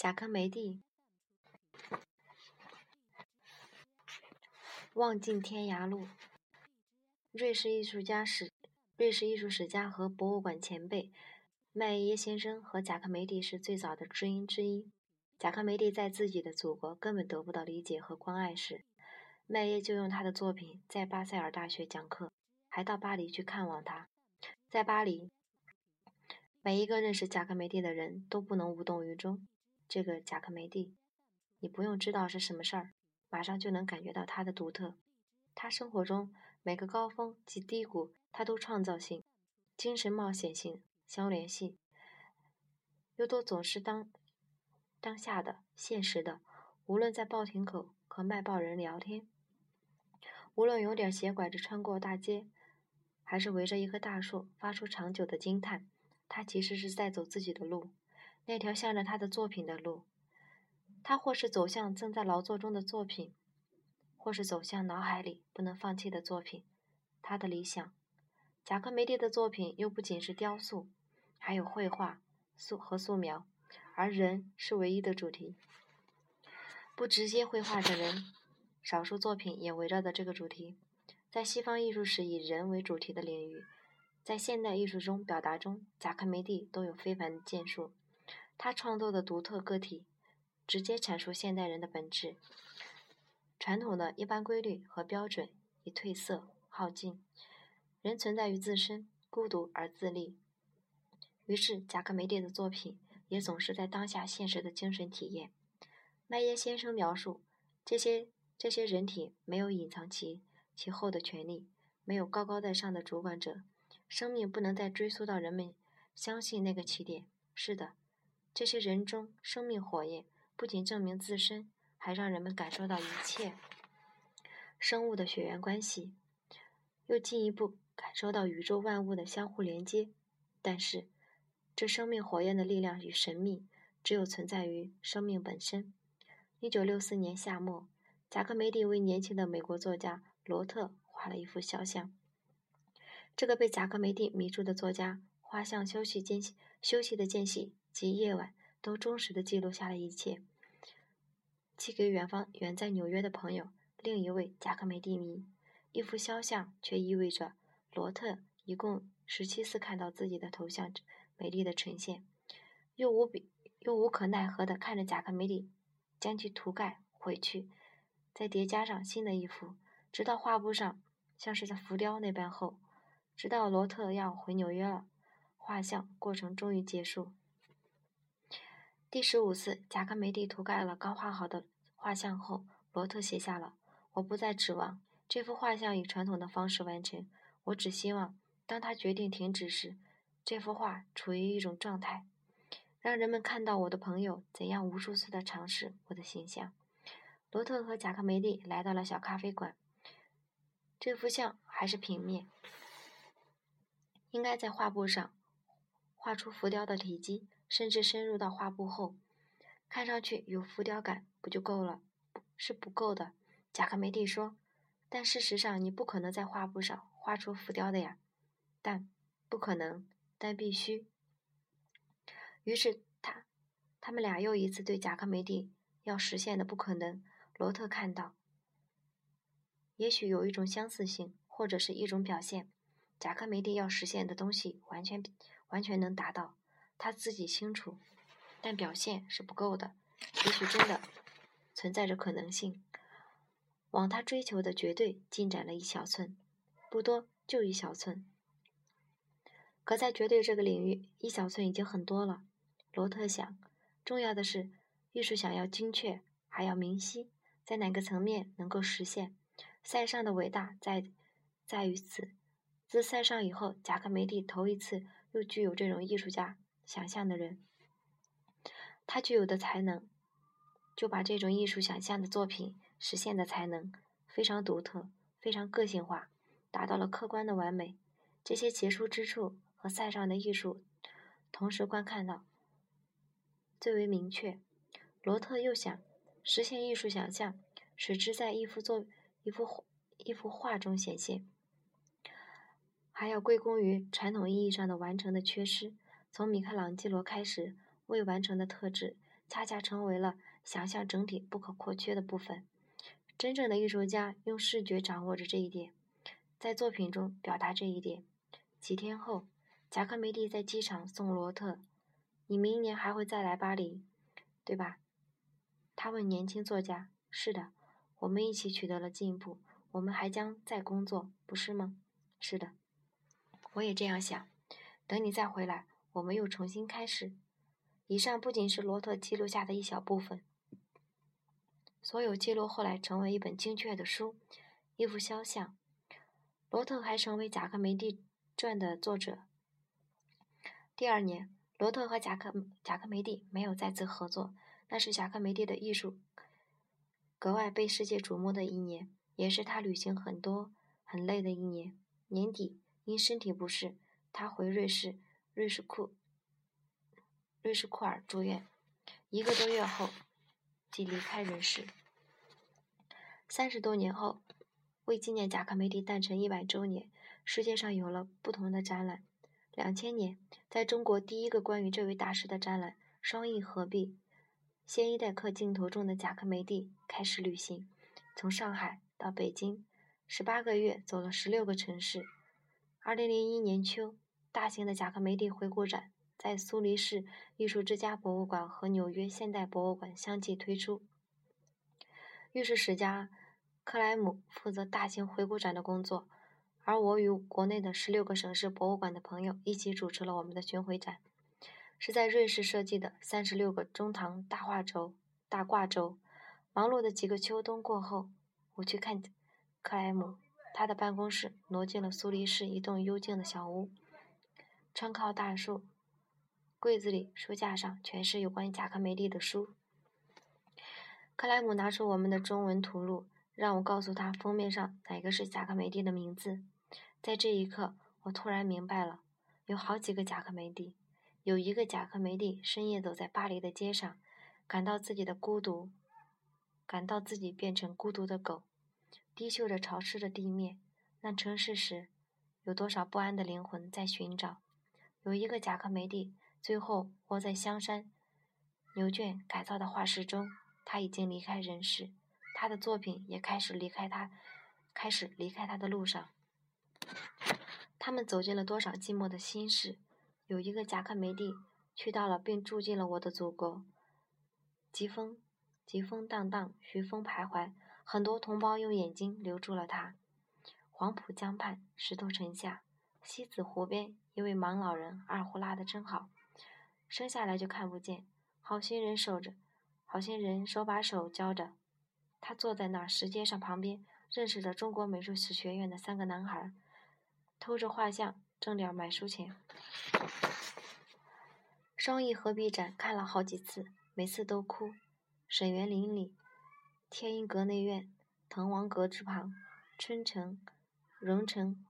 贾科梅蒂，望尽天涯路。瑞士艺术家史，瑞士艺术史家和博物馆前辈麦耶先生和贾科梅蒂是最早的知音之一。贾科梅蒂在自己的祖国根本得不到理解和关爱时，麦耶就用他的作品在巴塞尔大学讲课，还到巴黎去看望他。在巴黎，每一个认识贾科梅蒂的人都不能无动于衷。这个贾克梅蒂，你不用知道是什么事儿，马上就能感觉到他的独特。他生活中每个高峰及低谷，他都创造性、精神冒险性相联系，又都总是当当下的、现实的。无论在报亭口和卖报人聊天，无论有点斜拐着穿过大街，还是围着一棵大树发出长久的惊叹，他其实是在走自己的路。那条向着他的作品的路，他或是走向正在劳作中的作品，或是走向脑海里不能放弃的作品。他的理想，贾科梅蒂的作品又不仅是雕塑，还有绘画、素和素描，而人是唯一的主题。不直接绘画的人，少数作品也围绕着这个主题。在西方艺术史以人为主题的领域，在现代艺术中表达中，贾科梅蒂都有非凡的建树。他创作的独特个体，直接阐述现代人的本质。传统的一般规律和标准已褪色耗尽，人存在于自身，孤独而自立。于是，贾克梅蒂的作品也总是在当下现实的精神体验。麦耶先生描述，这些这些人体没有隐藏其其后的权利，没有高高在上的主管者，生命不能再追溯到人们相信那个起点。是的。这些人中，生命火焰不仅证明自身，还让人们感受到一切生物的血缘关系，又进一步感受到宇宙万物的相互连接。但是，这生命火焰的力量与神秘，只有存在于生命本身。一九六四年夏末，贾科梅蒂为年轻的美国作家罗特画了一幅肖像。这个被贾科梅蒂迷住的作家，画像休息间隙休息的间隙。及夜晚都忠实地记录下了一切，寄给远方远在纽约的朋友，另一位贾科梅蒂迷。一幅肖像却意味着罗特一共十七次看到自己的头像美丽的呈现，又无比又无可奈何地看着贾科梅蒂将其涂盖回去，再叠加上新的一幅，直到画布上像是在浮雕那般厚，直到罗特要回纽约了，画像过程终于结束。第十五次，贾克梅蒂涂盖了刚画好的画像后，罗特写下了：“我不再指望这幅画像以传统的方式完成，我只希望，当他决定停止时，这幅画处于一种状态，让人们看到我的朋友怎样无数次的尝试我的形象。”罗特和贾克梅蒂来到了小咖啡馆。这幅像还是平面，应该在画布上画出浮雕的体积。甚至深入到画布后，看上去有浮雕感，不就够了？是不够的，贾科梅蒂说。但事实上，你不可能在画布上画出浮雕的呀。但不可能，但必须。于是他，他们俩又一次对贾科梅蒂要实现的不可能。罗特看到，也许有一种相似性，或者是一种表现，贾科梅蒂要实现的东西，完全完全能达到。他自己清楚，但表现是不够的。也许真的存在着可能性，往他追求的绝对进展了一小寸，不多，就一小寸。可在绝对这个领域，一小寸已经很多了。罗特想，重要的是，艺术想要精确，还要明晰，在哪个层面能够实现？塞尚的伟大在在于此。自塞尚以后，贾科梅蒂头一次又具有这种艺术家。想象的人，他具有的才能，就把这种艺术想象的作品实现的才能非常独特，非常个性化，达到了客观的完美。这些杰出之处和塞尚的艺术同时观看到最为明确。罗特又想实现艺术想象，使之在一幅作一幅一幅画中显现，还要归功于传统意义上的完成的缺失。从米开朗基罗开始，未完成的特质恰恰成为了想象整体不可或缺的部分。真正的艺术家用视觉掌握着这一点，在作品中表达这一点。几天后，贾科梅蒂在机场送罗特：“你明年还会再来巴黎，对吧？”他问年轻作家：“是的，我们一起取得了进步，我们还将再工作，不是吗？”“是的，我也这样想。等你再回来，我们又重新开始。”以上不仅是罗特记录下的一小部分，所有记录后来成为一本精确的书，一幅肖像。罗特还成为贾克梅蒂传的作者。第二年，罗特和贾克贾克梅蒂没有再次合作，那是贾克梅蒂的艺术格外被世界瞩目的一年，也是他旅行很多很累的一年。年底，因身体不适，他回瑞士瑞士库。瑞士库尔住院，一个多月后即离开人世。三十多年后，为纪念贾科梅蒂诞辰一百周年，世界上有了不同的展览。两千年，在中国第一个关于这位大师的展览“双翼合璧”，先一代克镜头中的贾科梅蒂开始旅行，从上海到北京，十八个月走了十六个城市。二零零一年秋，大型的贾科梅蒂回顾展。在苏黎世艺术之家博物馆和纽约现代博物馆相继推出。艺术史家克莱姆负责大型回顾展的工作，而我与国内的十六个省市博物馆的朋友一起主持了我们的巡回展。是在瑞士设计的三十六个中堂大画轴、大挂轴。忙碌的几个秋冬过后，我去看克莱姆，他的办公室挪进了苏黎世一栋幽静的小屋，窗靠大树。柜子里、书架上全是有关于贾科梅蒂的书。克莱姆拿出我们的中文图录，让我告诉他封面上哪个是贾科梅蒂的名字。在这一刻，我突然明白了，有好几个贾科梅蒂。有一个贾科梅蒂深夜走在巴黎的街上，感到自己的孤独，感到自己变成孤独的狗，低嗅着潮湿的地面。那城市时，有多少不安的灵魂在寻找？有一个贾克梅蒂。最后，活在香山牛圈改造的画室中，他已经离开人世，他的作品也开始离开他，开始离开他的路上。他们走进了多少寂寞的心事？有一个贾克梅蒂去到了并住进了我的祖国，疾风，疾风荡荡，徐风徘徊，很多同胞用眼睛留住了他。黄浦江畔，石头城下，西子湖边，一位盲老人，二胡拉得真好。生下来就看不见，好心人守着，好心人手把手教着。他坐在那石阶上旁边，认识着中国美术史学院的三个男孩，偷着画像挣点买书钱。双翼合璧展看了好几次，每次都哭。沈园林里，天音阁内院，滕王阁之旁，春城、荣城、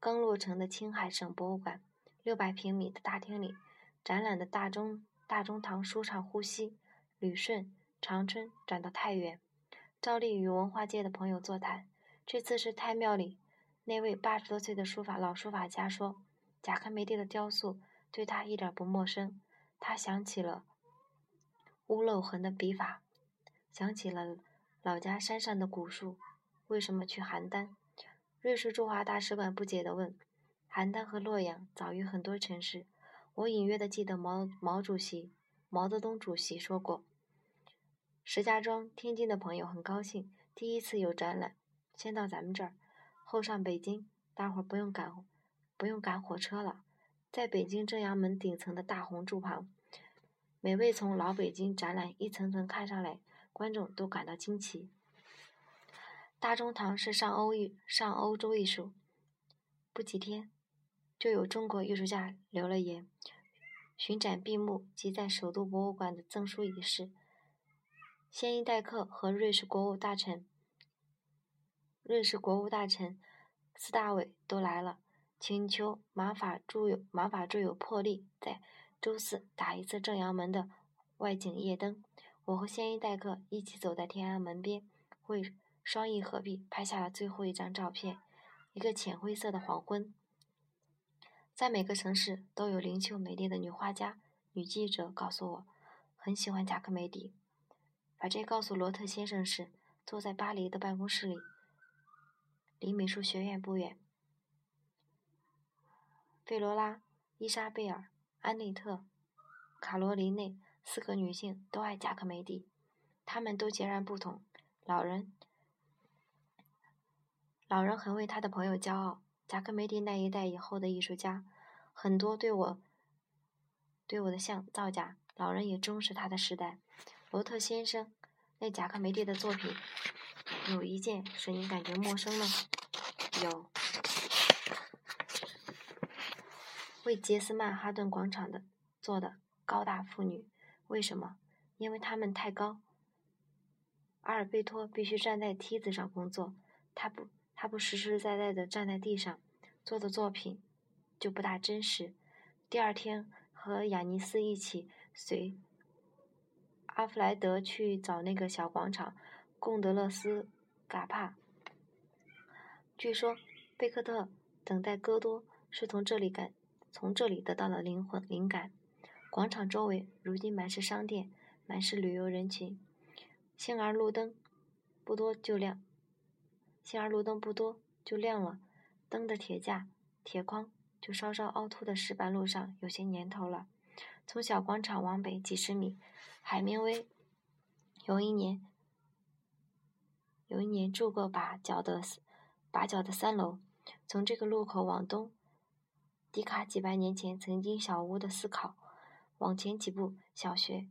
刚落成的青海省博物馆，六百平米的大厅里。展览的大中大中堂舒畅呼吸，旅顺、长春转到太原，照例与文化界的朋友座谈。这次是太庙里那位八十多岁的书法老书法家说，贾科梅蒂的雕塑对他一点不陌生。他想起了屋漏痕的笔法，想起了老家山上的古树。为什么去邯郸？瑞士驻华大使馆不解地问。邯郸和洛阳早于很多城市。我隐约的记得毛毛主席、毛泽东主席说过：“石家庄、天津的朋友很高兴，第一次有展览，先到咱们这儿，后上北京，大伙儿不用赶，不用赶火车了。在北京正阳门顶层的大红柱旁，每位从老北京展览一层层看上来，观众都感到惊奇。大中堂是上欧艺上欧洲艺术，不几天。”就有中国艺术家留了言。巡展闭幕及在首都博物馆的赠书仪式，先一代克和瑞士国务大臣、瑞士国务大臣斯大伟都来了，请求马法诸有马法诸有破例在周四打一次正阳门的外景夜灯。我和先一代克一起走在天安门边，为双翼合璧拍下了最后一张照片，一个浅灰色的黄昏。在每个城市都有灵秀美丽的女画家、女记者告诉我，很喜欢贾克梅蒂。把这告诉罗特先生时，坐在巴黎的办公室里，离美术学院不远。费罗拉、伊莎贝尔、安内特、卡罗琳内四个女性都爱贾克梅蒂，她们都截然不同。老人，老人很为他的朋友骄傲。贾克梅蒂那一代以后的艺术家，很多对我，对我的像造假。老人也重视他的时代。罗特先生，那贾克梅蒂的作品，有一件使你感觉陌生吗？有，为杰斯曼哈顿广场的做的高大妇女。为什么？因为他们太高。阿尔贝托必须站在梯子上工作，他不。他不实实在在的站在地上做的作品，就不大真实。第二天和雅尼斯一起随阿弗莱德去找那个小广场贡德勒斯嘎帕。据说贝克特等待戈多是从这里感从这里得到了灵魂灵感。广场周围如今满是商店，满是旅游人群。幸而路灯不多就亮。幸而路灯不多，就亮了。灯的铁架、铁框就稍稍凹凸的石板路上有些年头了。从小广场往北几十米，海明威有一年有一年住过把角的把角的三楼。从这个路口往东，迪卡几百年前曾经小屋的思考。往前几步，小学。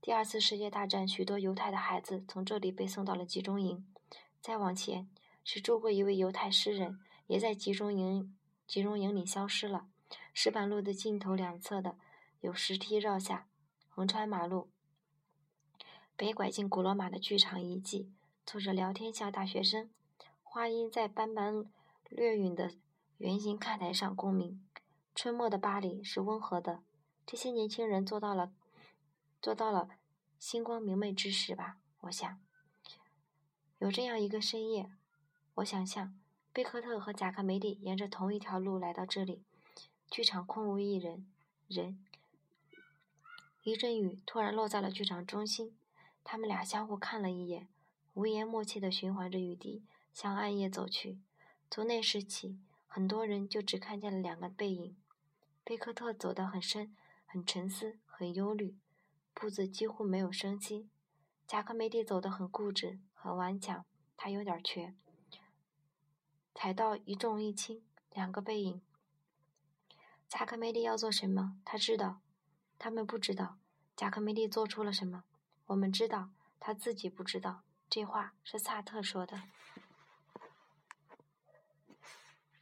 第二次世界大战，许多犹太的孩子从这里被送到了集中营。再往前是住过一位犹太诗人，也在集中营集中营里消失了。石板路的尽头两侧的有石梯绕下，横穿马路，北拐进古罗马的剧场遗迹，坐着聊天像大学生。话音在斑斑掠影的圆形看台上共鸣。春末的巴黎是温和的，这些年轻人做到了做到了星光明媚之时吧，我想。有这样一个深夜，我想象贝克特和贾克梅蒂沿着同一条路来到这里，剧场空无一人。人，一阵雨突然落在了剧场中心，他们俩相互看了一眼，无言默契地循环着雨滴向暗夜走去。从那时起，很多人就只看见了两个背影。贝克特走得很深，很沉思，很忧虑，步子几乎没有生机。贾克梅蒂走得很固执。很顽强，他有点瘸。踩到一重一轻，两个背影。贾克梅蒂要做什么？他知道，他们不知道。贾克梅蒂做出了什么？我们知道，他自己不知道。这话是萨特说的。